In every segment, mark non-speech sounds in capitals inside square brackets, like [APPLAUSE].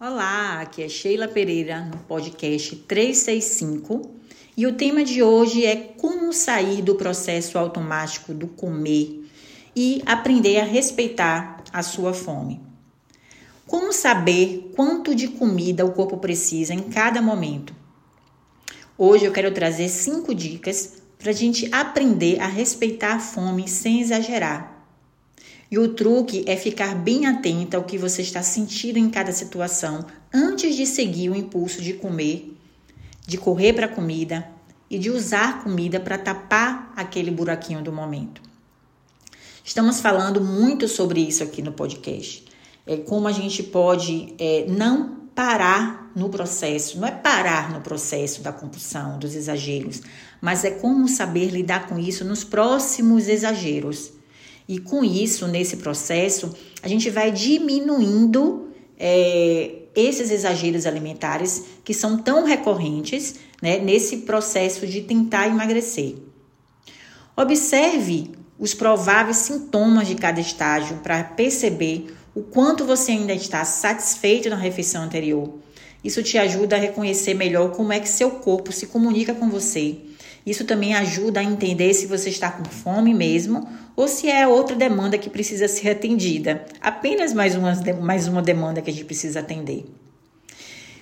Olá, aqui é Sheila Pereira no podcast 365 e o tema de hoje é como sair do processo automático do comer e aprender a respeitar a sua fome. Como saber quanto de comida o corpo precisa em cada momento? Hoje eu quero trazer cinco dicas para a gente aprender a respeitar a fome sem exagerar e o truque é ficar bem atenta ao que você está sentindo em cada situação antes de seguir o impulso de comer, de correr para a comida e de usar comida para tapar aquele buraquinho do momento. Estamos falando muito sobre isso aqui no podcast. É como a gente pode é, não parar no processo, não é parar no processo da compulsão, dos exageros, mas é como saber lidar com isso nos próximos exageros. E com isso, nesse processo, a gente vai diminuindo é, esses exageros alimentares que são tão recorrentes né, nesse processo de tentar emagrecer. Observe os prováveis sintomas de cada estágio para perceber o quanto você ainda está satisfeito na refeição anterior. Isso te ajuda a reconhecer melhor como é que seu corpo se comunica com você. Isso também ajuda a entender se você está com fome mesmo ou se é outra demanda que precisa ser atendida. Apenas mais uma, mais uma demanda que a gente precisa atender.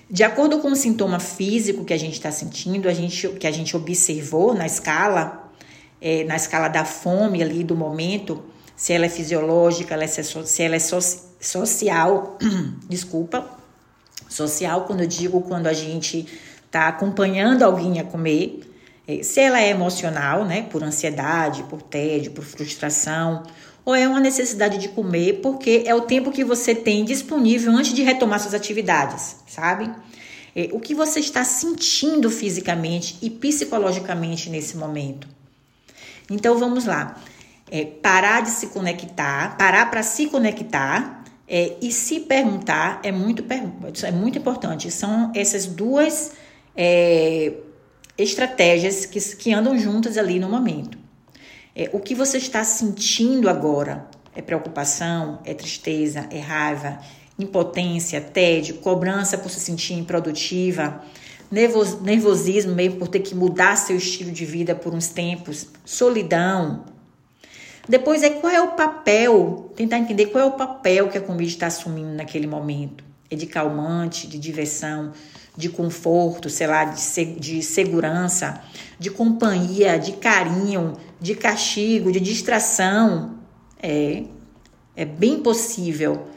De acordo com o sintoma físico que a gente está sentindo, a gente, que a gente observou na escala, é, na escala da fome ali do momento, se ela é fisiológica, ela é, se ela é so, social, [CLEARS THROAT] desculpa, social quando eu digo quando a gente está acompanhando alguém a comer, se ela é emocional, né, por ansiedade, por tédio, por frustração, ou é uma necessidade de comer porque é o tempo que você tem disponível antes de retomar suas atividades, sabe? É, o que você está sentindo fisicamente e psicologicamente nesse momento. Então vamos lá. É, parar de se conectar, parar para se conectar é, e se perguntar é muito, é muito importante. São essas duas é, estratégias que, que andam juntas ali no momento. É, o que você está sentindo agora é preocupação, é tristeza, é raiva, impotência, tédio, cobrança por se sentir improdutiva, nervos, nervosismo meio por ter que mudar seu estilo de vida por uns tempos, solidão. Depois é qual é o papel, tentar entender qual é o papel que a comida está assumindo naquele momento. É de calmante, de diversão, de conforto, sei lá, de, de segurança, de companhia, de carinho, de castigo, de distração. É, é bem possível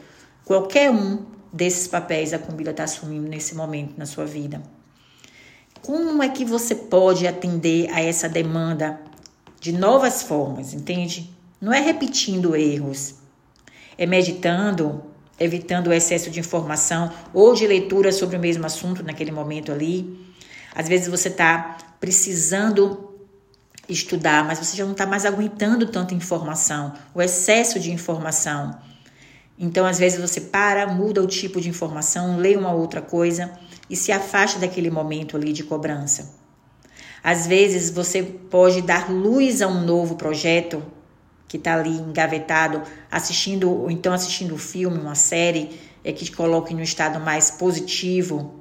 qualquer um desses papéis a comida está assumindo nesse momento na sua vida. Como é que você pode atender a essa demanda de novas formas, entende? Não é repetindo erros, é meditando, evitando o excesso de informação ou de leitura sobre o mesmo assunto naquele momento ali. Às vezes você está precisando estudar, mas você já não está mais aguentando tanta informação, o excesso de informação. Então, às vezes você para, muda o tipo de informação, lê uma outra coisa e se afasta daquele momento ali de cobrança. Às vezes você pode dar luz a um novo projeto que está ali engavetado, assistindo, ou então assistindo um filme, uma série, é que te coloque no estado mais positivo.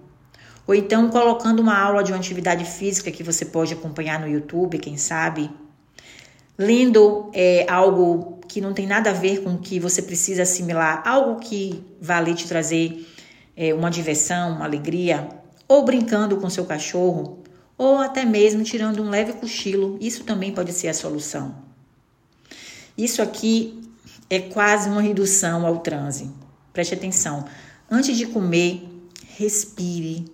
Ou então colocando uma aula de uma atividade física que você pode acompanhar no YouTube, quem sabe. Lendo é, algo que não tem nada a ver com o que você precisa assimilar, algo que vale te trazer é, uma diversão, uma alegria, ou brincando com seu cachorro, ou até mesmo tirando um leve cochilo, isso também pode ser a solução. Isso aqui é quase uma redução ao transe. Preste atenção. Antes de comer, respire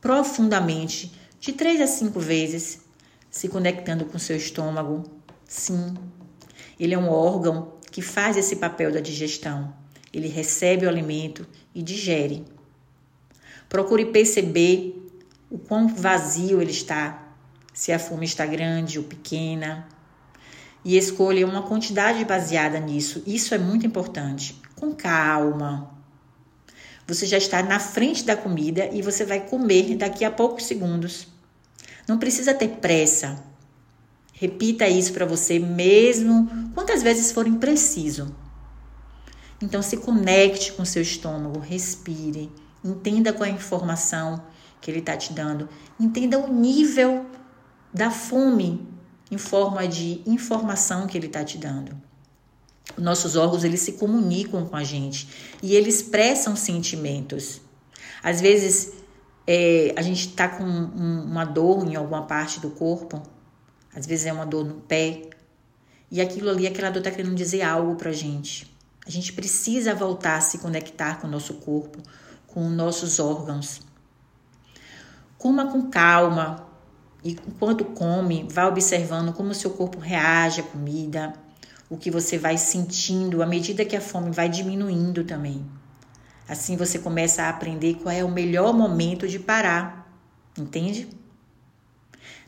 profundamente, de três a cinco vezes, se conectando com seu estômago. Sim, ele é um órgão que faz esse papel da digestão. Ele recebe o alimento e digere. Procure perceber o quão vazio ele está, se a fome está grande ou pequena, e escolha uma quantidade baseada nisso. Isso é muito importante. Com calma. Você já está na frente da comida e você vai comer daqui a poucos segundos. Não precisa ter pressa. Repita isso para você mesmo quantas vezes for preciso. Então se conecte com seu estômago, respire, Entenda qual é a informação que ele está te dando. Entenda o nível da fome em forma de informação que ele está te dando. Nossos órgãos eles se comunicam com a gente e eles expressam sentimentos. Às vezes é, a gente está com um, uma dor em alguma parte do corpo, às vezes é uma dor no pé, e aquilo ali, aquela dor está querendo dizer algo para a gente. A gente precisa voltar a se conectar com o nosso corpo, com nossos órgãos. Coma com calma e enquanto come, vá observando como o seu corpo reage à comida, o que você vai sentindo à medida que a fome vai diminuindo também. Assim você começa a aprender qual é o melhor momento de parar, entende?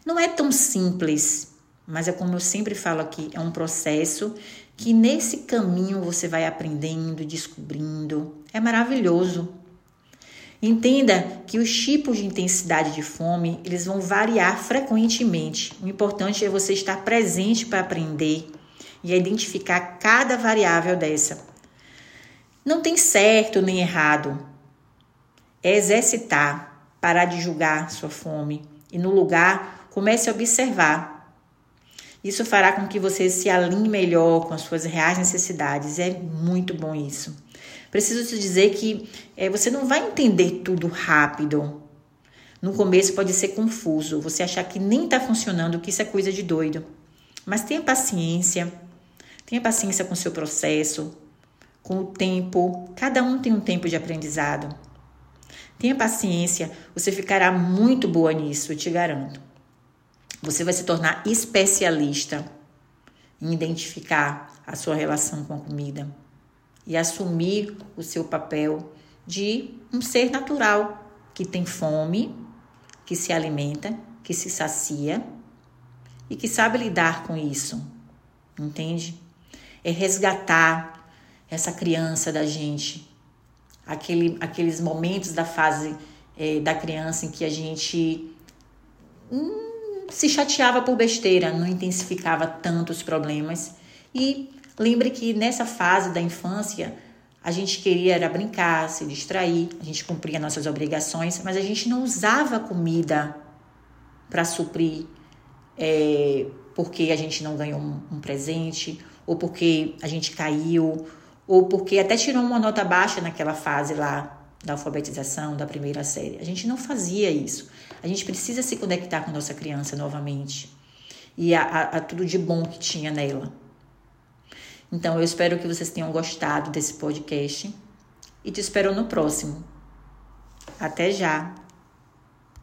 Não é tão simples, mas é como eu sempre falo aqui, é um processo que nesse caminho você vai aprendendo, descobrindo. É maravilhoso. Entenda que os tipos de intensidade de fome, eles vão variar frequentemente. O importante é você estar presente para aprender e identificar cada variável dessa. Não tem certo nem errado. É exercitar, parar de julgar sua fome e no lugar comece a observar. Isso fará com que você se alinhe melhor com as suas reais necessidades. É muito bom isso. Preciso te dizer que é, você não vai entender tudo rápido. No começo pode ser confuso, você achar que nem está funcionando, que isso é coisa de doido. Mas tenha paciência, tenha paciência com o seu processo, com o tempo. Cada um tem um tempo de aprendizado. Tenha paciência, você ficará muito boa nisso, eu te garanto. Você vai se tornar especialista em identificar a sua relação com a comida e assumir o seu papel de um ser natural que tem fome, que se alimenta, que se sacia e que sabe lidar com isso. Entende? É resgatar essa criança da gente, aquele, aqueles momentos da fase é, da criança em que a gente hum, se chateava por besteira, não intensificava tanto os problemas e Lembre que nessa fase da infância, a gente queria era brincar, se distrair, a gente cumpria nossas obrigações, mas a gente não usava comida para suprir é, porque a gente não ganhou um, um presente, ou porque a gente caiu, ou porque até tirou uma nota baixa naquela fase lá da alfabetização, da primeira série. A gente não fazia isso. A gente precisa se conectar com nossa criança novamente e a, a, a tudo de bom que tinha nela. Então eu espero que vocês tenham gostado desse podcast e te espero no próximo. Até já!